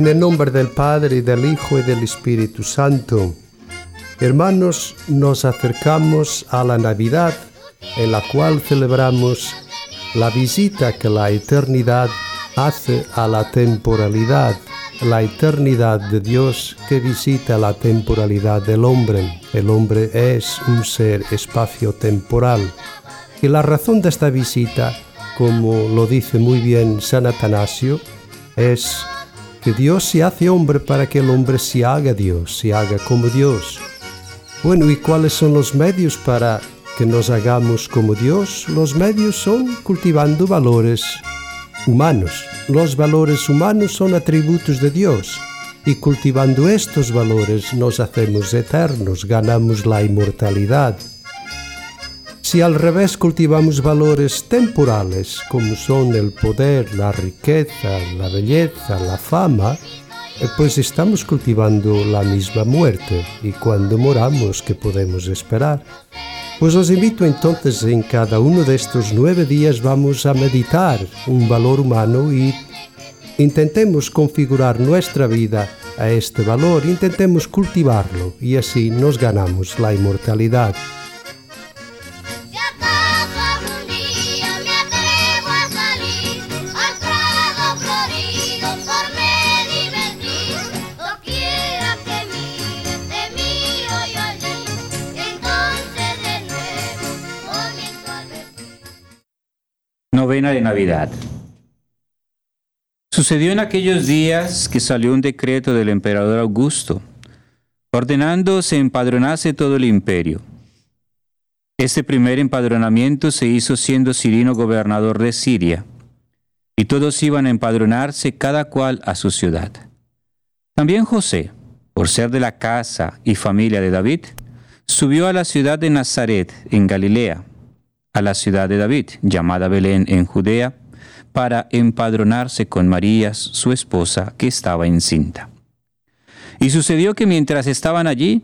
En el nombre del Padre, y del Hijo y del Espíritu Santo. Hermanos, nos acercamos a la Navidad, en la cual celebramos la visita que la eternidad hace a la temporalidad, la eternidad de Dios que visita la temporalidad del hombre. El hombre es un ser espacio-temporal. Y la razón de esta visita, como lo dice muy bien San Atanasio, es que Dios se hace hombre para que el hombre se haga Dios, se haga como Dios. Bueno, ¿y cuáles son los medios para que nos hagamos como Dios? Los medios son cultivando valores humanos. Los valores humanos son atributos de Dios y cultivando estos valores nos hacemos eternos, ganamos la inmortalidad. Si al revés cultivamos valores temporales, como son el poder, la riqueza, la belleza, la fama, eh, pues estamos cultivando la misma muerte y cuando moramos, ¿qué podemos esperar? Pues os invito entonces en cada uno de estos nueve días vamos a meditar un valor humano y intentemos configurar nuestra vida a este valor, intentemos cultivarlo y así nos ganamos la inmortalidad. De Navidad. Sucedió en aquellos días que salió un decreto del emperador Augusto, ordenando se empadronase todo el imperio. Este primer empadronamiento se hizo siendo Cirino gobernador de Siria, y todos iban a empadronarse cada cual a su ciudad. También José, por ser de la casa y familia de David, subió a la ciudad de Nazaret, en Galilea, a la ciudad de David, llamada Belén en Judea, para empadronarse con María, su esposa, que estaba encinta. Y sucedió que mientras estaban allí,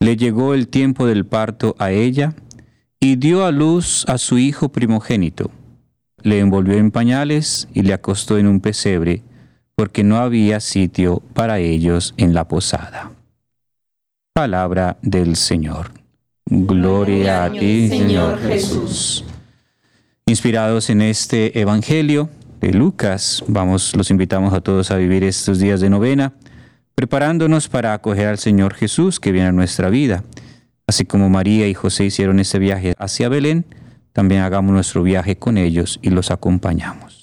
le llegó el tiempo del parto a ella, y dio a luz a su hijo primogénito. Le envolvió en pañales y le acostó en un pesebre, porque no había sitio para ellos en la posada. Palabra del Señor. Gloria a ti, Señor Jesús. Inspirados en este Evangelio de Lucas, vamos, los invitamos a todos a vivir estos días de novena, preparándonos para acoger al Señor Jesús que viene a nuestra vida. Así como María y José hicieron ese viaje hacia Belén, también hagamos nuestro viaje con ellos y los acompañamos.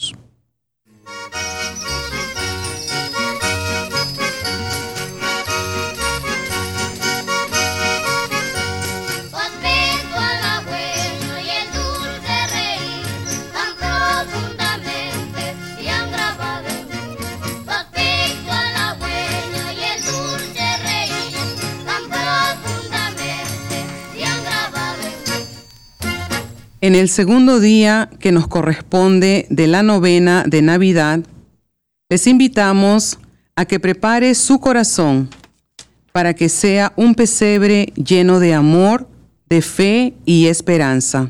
En el segundo día que nos corresponde de la novena de Navidad, les invitamos a que prepare su corazón para que sea un pesebre lleno de amor, de fe y esperanza.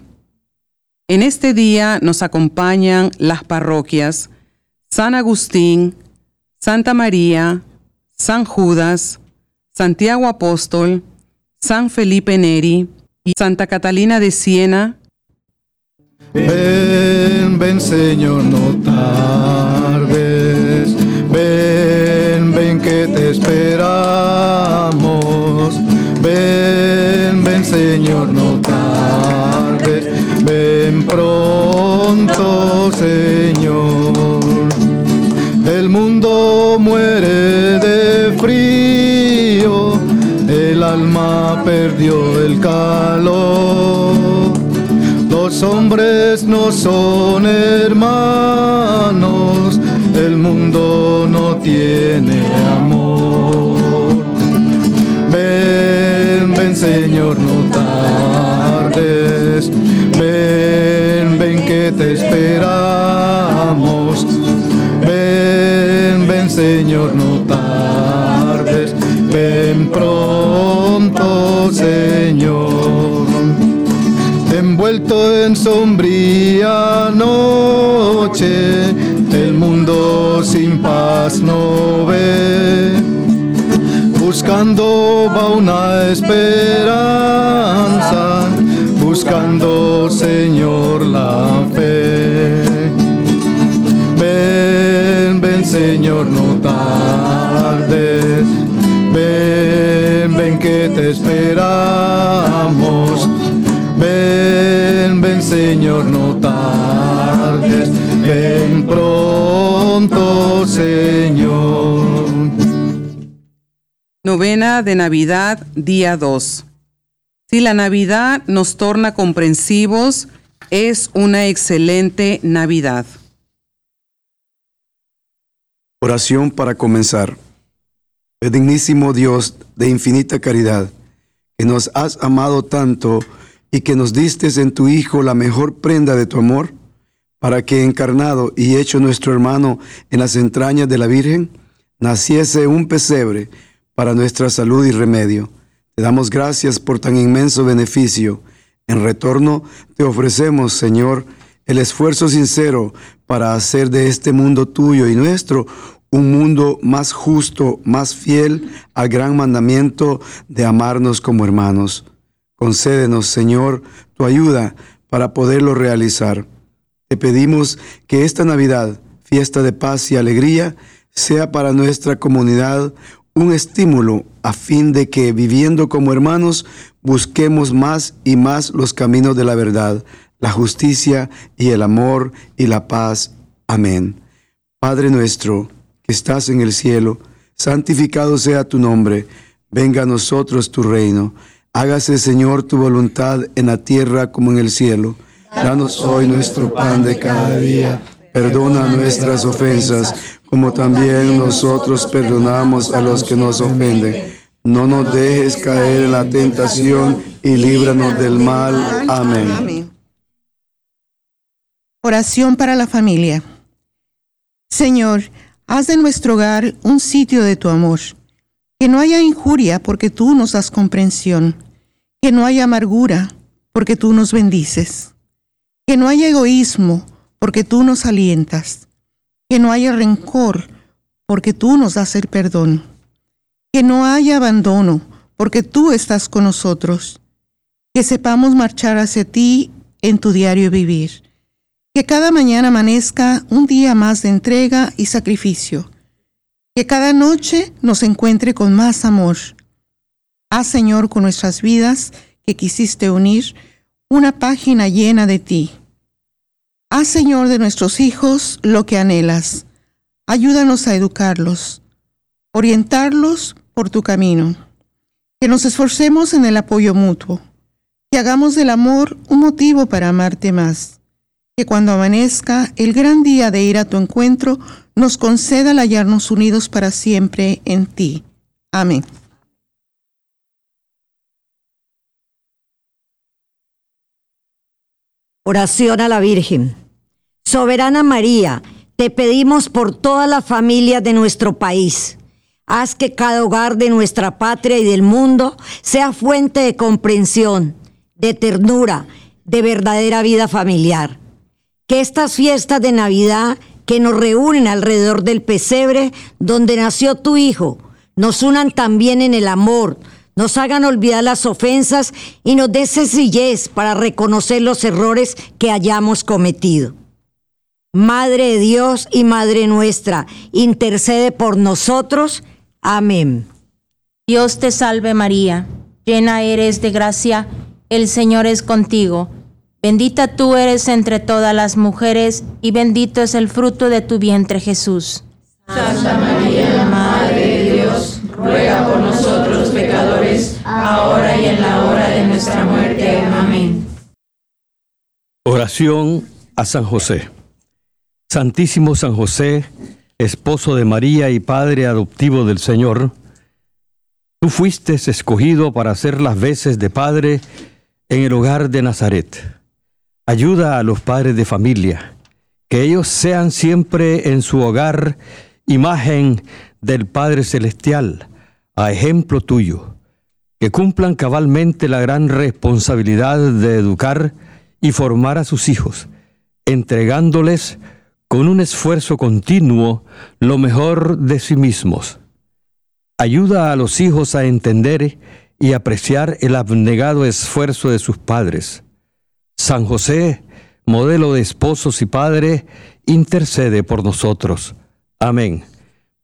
En este día nos acompañan las parroquias San Agustín, Santa María, San Judas, Santiago Apóstol, San Felipe Neri y Santa Catalina de Siena, Ven, ven Señor, no tardes. Ven, ven que te esperamos. Ven, ven Señor, no tardes. Ven pronto Señor. El mundo muere de frío. El alma perdió los hombres no son hermanos, el mundo no tiene amor. Ven, ven Señor, no tardes, ven, ven que te esperamos. Ven, ven Señor, no tardes, ven pronto Señor envuelto en sombría noche, el mundo sin paz no ve, buscando va una esperanza, buscando Señor la fe. Ven, ven Señor, no tardes, ven, ven que te esperamos. Ven, Señor, no tardes, ven pronto Señor. Novena de Navidad, día 2. Si la Navidad nos torna comprensivos, es una excelente Navidad. Oración para comenzar. El dignísimo Dios de infinita caridad, que nos has amado tanto y que nos diste en tu Hijo la mejor prenda de tu amor, para que encarnado y hecho nuestro hermano en las entrañas de la Virgen, naciese un pesebre para nuestra salud y remedio. Te damos gracias por tan inmenso beneficio. En retorno te ofrecemos, Señor, el esfuerzo sincero para hacer de este mundo tuyo y nuestro un mundo más justo, más fiel al gran mandamiento de amarnos como hermanos. Concédenos, Señor, tu ayuda para poderlo realizar. Te pedimos que esta Navidad, fiesta de paz y alegría, sea para nuestra comunidad un estímulo a fin de que, viviendo como hermanos, busquemos más y más los caminos de la verdad, la justicia y el amor y la paz. Amén. Padre nuestro, que estás en el cielo, santificado sea tu nombre, venga a nosotros tu reino Hágase, Señor, tu voluntad en la tierra como en el cielo. Danos hoy nuestro pan de cada día. Perdona nuestras ofensas, como también nosotros perdonamos a los que nos ofenden. No nos dejes caer en la tentación y líbranos del mal. Amén. Oración para la familia. Señor, haz de nuestro hogar un sitio de tu amor que no haya injuria porque tú nos das comprensión, que no haya amargura porque tú nos bendices, que no haya egoísmo porque tú nos alientas, que no haya rencor porque tú nos das el perdón, que no haya abandono porque tú estás con nosotros, que sepamos marchar hacia ti en tu diario vivir, que cada mañana amanezca un día más de entrega y sacrificio que cada noche nos encuentre con más amor. Haz, Señor, con nuestras vidas que quisiste unir una página llena de ti. Haz, Señor, de nuestros hijos lo que anhelas. Ayúdanos a educarlos, orientarlos por tu camino. Que nos esforcemos en el apoyo mutuo. Que hagamos del amor un motivo para amarte más que cuando amanezca el gran día de ir a tu encuentro, nos conceda el hallarnos unidos para siempre en ti. Amén. Oración a la Virgen. Soberana María, te pedimos por todas las familias de nuestro país. Haz que cada hogar de nuestra patria y del mundo sea fuente de comprensión, de ternura, de verdadera vida familiar que estas fiestas de Navidad que nos reúnen alrededor del pesebre donde nació tu Hijo, nos unan también en el amor, nos hagan olvidar las ofensas y nos dé sencillez para reconocer los errores que hayamos cometido. Madre de Dios y Madre nuestra, intercede por nosotros. Amén. Dios te salve María, llena eres de gracia, el Señor es contigo Bendita tú eres entre todas las mujeres, y bendito es el fruto de tu vientre Jesús. Santa María, Madre de Dios, ruega por nosotros pecadores, ahora y en la hora de nuestra muerte. Amén. Oración a San José. Santísimo San José, esposo de María y padre adoptivo del Señor, tú fuiste escogido para hacer las veces de padre en el hogar de Nazaret Ayuda a los padres de familia, que ellos sean siempre en su hogar imagen del Padre Celestial, a ejemplo tuyo, que cumplan cabalmente la gran responsabilidad de educar y formar a sus hijos, entregándoles con un esfuerzo continuo, lo mejor de sí mismos. Ayuda a los hijos a entender y apreciar el abnegado esfuerzo de sus padres. San José, modelo de esposos y padre, intercede por nosotros. Amén.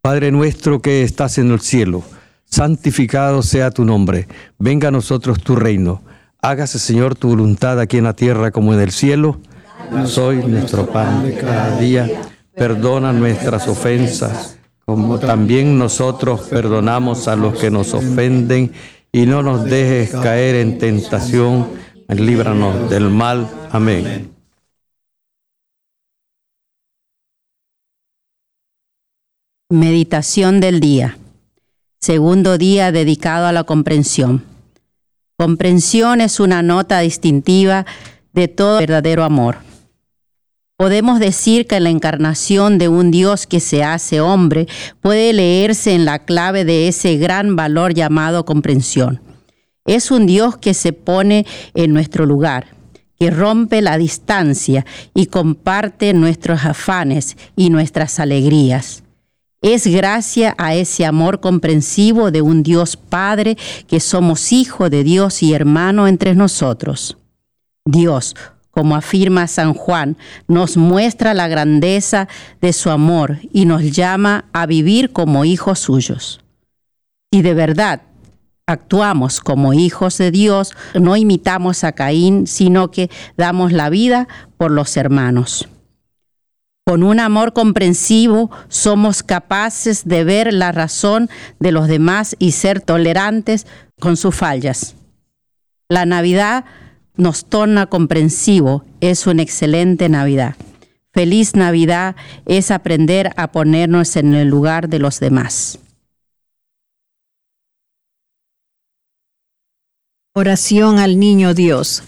Padre nuestro que estás en el cielo, santificado sea tu nombre, venga a nosotros tu reino, hágase Señor tu voluntad aquí en la tierra como en el cielo. Soy nuestro pan de cada día, perdona nuestras ofensas, como también nosotros perdonamos a los que nos ofenden, y no nos dejes caer en tentación, líbranos del mal. Amén. Meditación del día. Segundo día dedicado a la comprensión. Comprensión es una nota distintiva de todo verdadero amor. Podemos decir que la encarnación de un Dios que se hace hombre puede leerse en la clave de ese gran valor llamado comprensión. Es un Dios que se pone en nuestro lugar, que rompe la distancia y comparte nuestros afanes y nuestras alegrías. Es gracia a ese amor comprensivo de un Dios Padre que somos hijo de Dios y hermano entre nosotros. Dios, como afirma San Juan, nos muestra la grandeza de su amor y nos llama a vivir como hijos suyos. Si de verdad actuamos como hijos de Dios, no imitamos a Caín, sino que damos la vida por los hermanos. Con un amor comprensivo somos capaces de ver la razón de los demás y ser tolerantes con sus fallas. La Navidad nos torna comprensivo, es una excelente Navidad. Feliz Navidad es aprender a ponernos en el lugar de los demás. Oración al Niño Dios.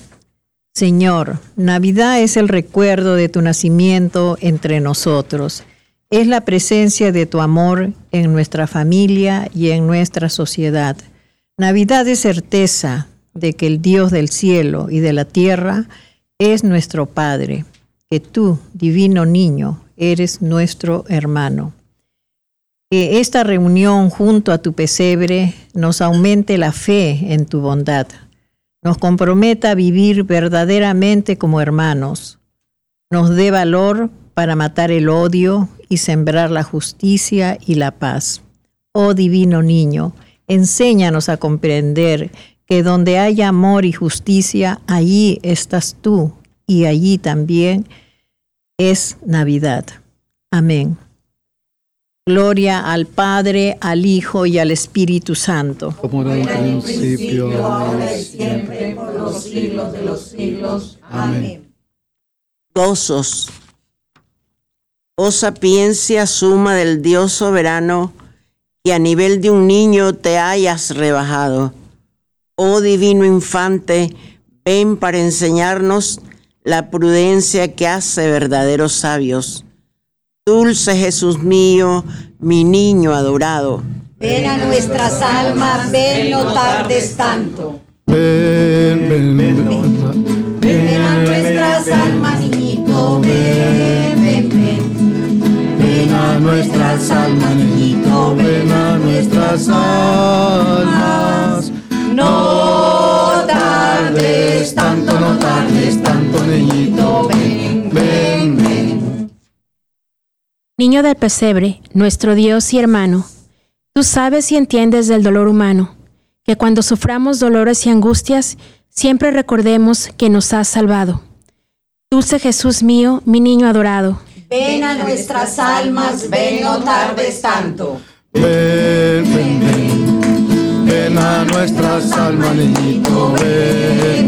Señor, Navidad es el recuerdo de tu nacimiento entre nosotros. Es la presencia de tu amor en nuestra familia y en nuestra sociedad. Navidad es certeza de que el Dios del cielo y de la tierra es nuestro Padre, que tú, divino niño, eres nuestro hermano. Que esta reunión junto a tu pesebre nos aumente la fe en tu bondad nos comprometa a vivir verdaderamente como hermanos, nos dé valor para matar el odio y sembrar la justicia y la paz. Oh divino niño, enséñanos a comprender que donde hay amor y justicia, allí estás tú y allí también es Navidad. Amén. Gloria al Padre, al Hijo y al Espíritu Santo. Como en el principio, ahora y siempre, por los siglos de los siglos. Amén. Gozos. Oh sapiencia suma del Dios soberano, que a nivel de un niño te hayas rebajado. Oh divino infante, ven para enseñarnos la prudencia que hace verdaderos sabios Dulce Jesús mío, mi niño adorado. Ven a nuestras almas, ven, no tardes tanto. Ven, ven, ven, ven, a nuestras almas, niñito, ven, ven, ven. Ven a nuestras almas, niñito, ven a nuestras almas. Niño del pesebre, nuestro Dios y hermano, tú sabes y entiendes del dolor humano, que cuando suframos dolores y angustias, siempre recordemos que nos has salvado. Dulce Jesús mío, mi niño adorado. Ven a nuestras almas, ven no tardes tanto. Ven, ven, ven, ven a nuestras almas, niñito, ven,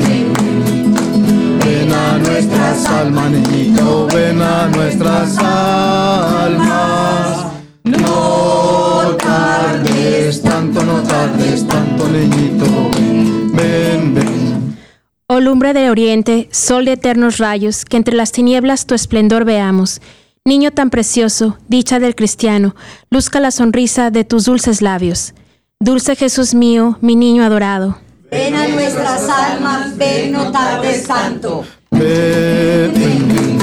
lumbre de oriente, sol de eternos rayos, que entre las tinieblas tu esplendor veamos. Niño tan precioso, dicha del cristiano, luzca la sonrisa de tus dulces labios. Dulce Jesús mío, mi niño adorado. Ven a nuestras almas, ven, no tardes tanto. Ven, ven,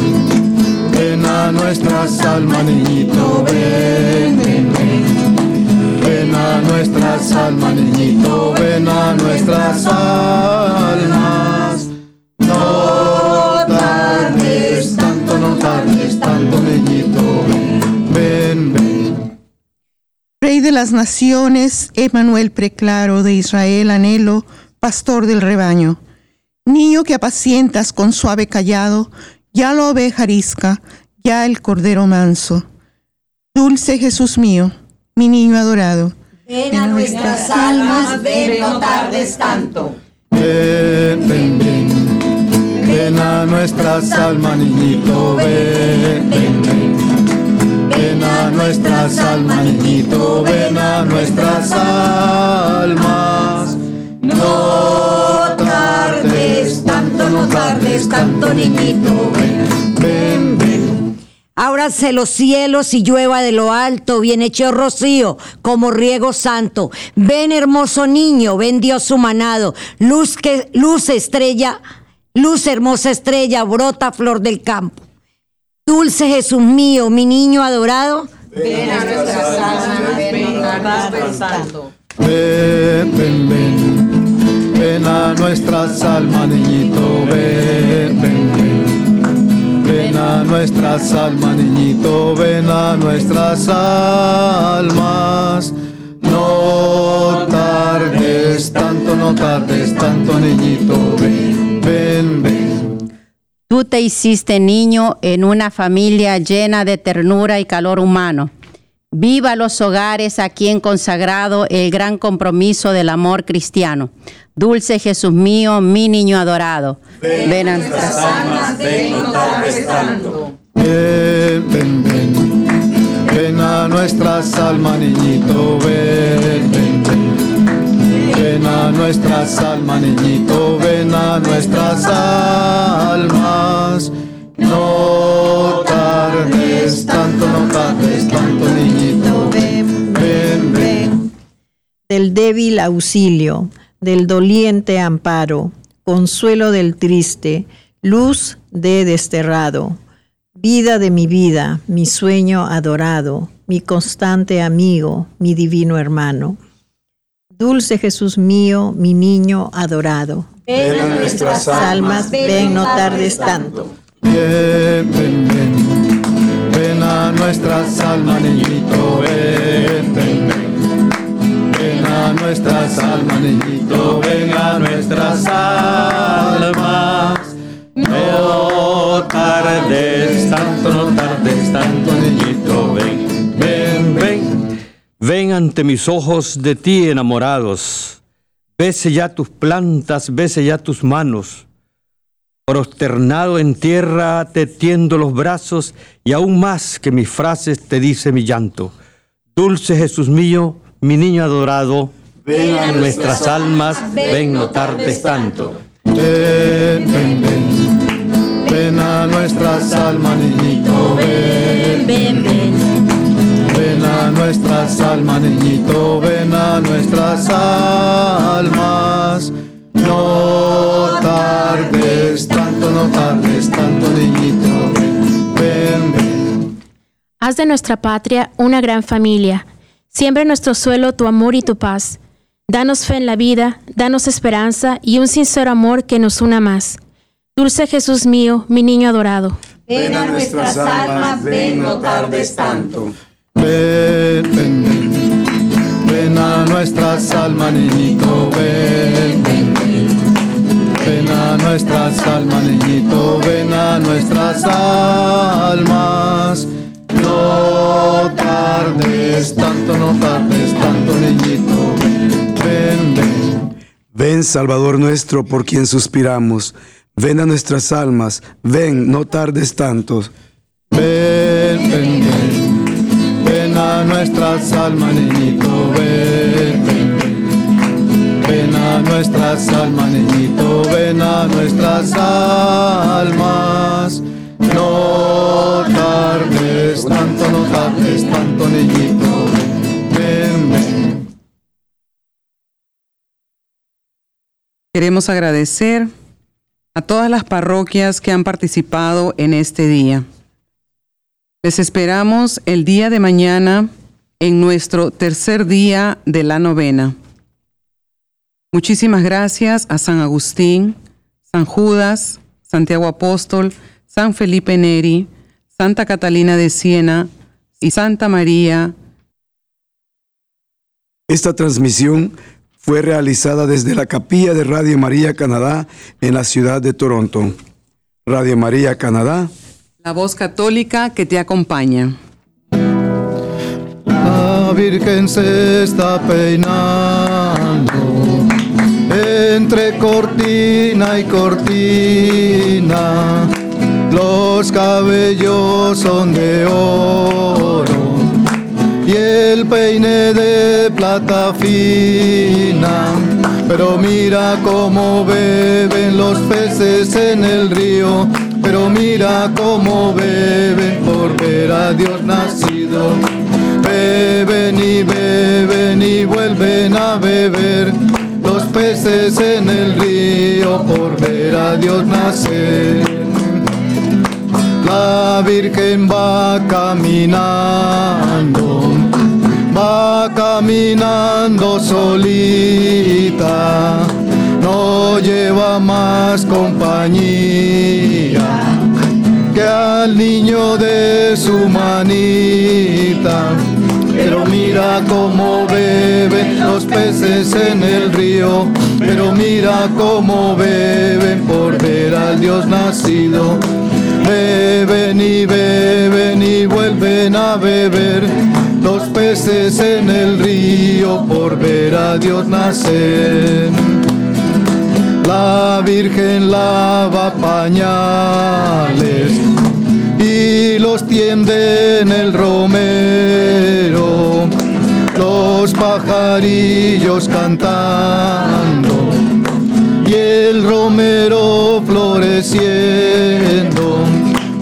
ven, a nuestras almas, niñito, ven, ven, ven. Ven a nuestras almas, niñito, ven a nuestras almas. Rey de las naciones, Emanuel preclaro de Israel, anhelo, pastor del rebaño. Niño que apacientas con suave callado, ya la oveja arisca, ya el cordero manso. Dulce Jesús mío, mi niño adorado. Ven a nuestras almas, ven, no tardes tanto. Ven, ven, ven. Ven a nuestras almas, niñito, ven, ven, ven. Ven a nuestras almas, niñito, ven a nuestras almas. No tardes tanto, no tardes tanto, niñito, ven, ven, ven. Ábrase los cielos y llueva de lo alto, bien hecho rocío, como riego santo. Ven hermoso niño, ven Dios humanado, luz que, luz estrella, luz hermosa estrella, brota flor del campo. Dulce Jesús mío, mi niño adorado. Ven a nuestras almas, ven, no tardes tanto. Ven, ven, ven. Ven a nuestras almas, niñito, ven, ven, ven. Ven a nuestras almas, niñito, ven a nuestras almas. No tardes tanto, no tardes tanto, niñito, ven, ven, ven. Tú te hiciste niño en una familia llena de ternura y calor humano. Viva los hogares a quien consagrado el gran compromiso del amor cristiano. Dulce Jesús mío, mi niño adorado. Ven, a nuestras almas. ven. Ven, ven, ven. Ven a nuestras almas, niñito, ven, ven, ven. Ven a nuestras almas, niñito, ven a nuestras almas. No tardes tanto, no tardes tanto, niñito. Ven, ven, ven. Del débil auxilio, del doliente amparo, consuelo del triste, luz de desterrado, vida de mi vida, mi sueño adorado, mi constante amigo, mi divino hermano. Dulce Jesús mío, mi niño adorado. Ven a nuestras almas, ven, no tardes tanto. Ven, ven, ven. Ven a nuestras almas, niñito, ven, ven, ven. Ven a nuestras almas, niñito, ven a nuestras almas. No tardes tanto, no tardes tanto, niñito, ven. Ante mis ojos de ti enamorados. Bese ya tus plantas, bese ya tus manos. Prosternado en tierra te tiendo los brazos y aún más que mis frases te dice mi llanto. Dulce Jesús mío, mi niño adorado, ven a nuestras almas, ven no tardes tanto. Ven, ven, ven. Ven a nuestras almas, niñito, ven, ven, ven. Ven a nuestras almas, niñito, ven a nuestras almas. No tardes tanto, no tardes tanto, niñito, ven, ven, ven. Haz de nuestra patria una gran familia. Siembra en nuestro suelo tu amor y tu paz. Danos fe en la vida, danos esperanza y un sincero amor que nos una más. Dulce Jesús mío, mi niño adorado. Ven a nuestras almas, ven, no tardes tanto. Ven, ven, ven. Ven a nuestras almas, niñito, ven, ven, ven. Ven a nuestras almas, niñito, ven a nuestras almas. No tardes tanto, no tardes tanto, niñito, ven, ven, ven. Ven, Salvador nuestro, por quien suspiramos. Ven a nuestras almas. Ven, no tardes tanto. Ven, ven, ven. A nuestras almas, niñito, ven, ven, ven. Ven a nuestras almas, niñito, ven a nuestras almas. No tardes tanto, no tardes tanto, niñito, ven, ven. Queremos agradecer a todas las parroquias que han participado en este día. Les esperamos el día de mañana en nuestro tercer día de la novena. Muchísimas gracias a San Agustín, San Judas, Santiago Apóstol, San Felipe Neri, Santa Catalina de Siena y Santa María. Esta transmisión fue realizada desde la capilla de Radio María Canadá en la ciudad de Toronto. Radio María Canadá. La voz católica que te acompaña. La Virgen se está peinando entre cortina y cortina. Los cabellos son de oro y el peine de plata fina. Pero mira cómo beben los peces en el río, pero mira cómo beben por ver a Dios nacido. Beben y beben y vuelven a beber los peces en el río por ver a Dios nacer. La Virgen va caminando, va caminando solita, no lleva más compañía que al niño de su manita. Pero mira cómo beben los peces en el río, pero mira cómo beben por ver al Dios nacido. Beben y beben y vuelven a beber los peces en el río por ver a Dios nacer. La Virgen lava pañales y los tiende en el romero, los pajarillos cantando y el romero floreciendo.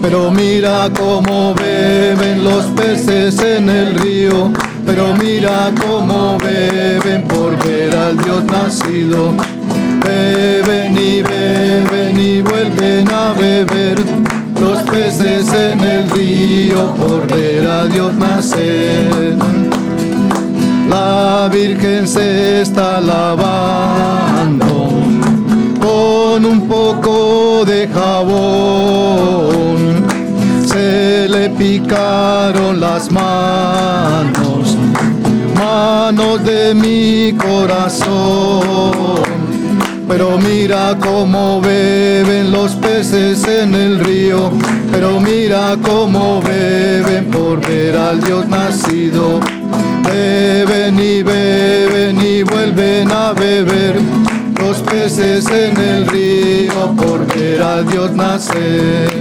Pero mira cómo beben los peces en el río, pero mira cómo beben por ver al Dios nacido. Beben y beben y vuelven a beber los peces en el río por ver a Dios nacer. La Virgen se está lavando con un poco de jabón. Se le picaron las manos, manos de mi corazón. Pero mira cómo beben los peces en el río, pero mira cómo beben por ver al Dios nacido. Beben y beben y vuelven a beber los peces en el río por ver al Dios nacer.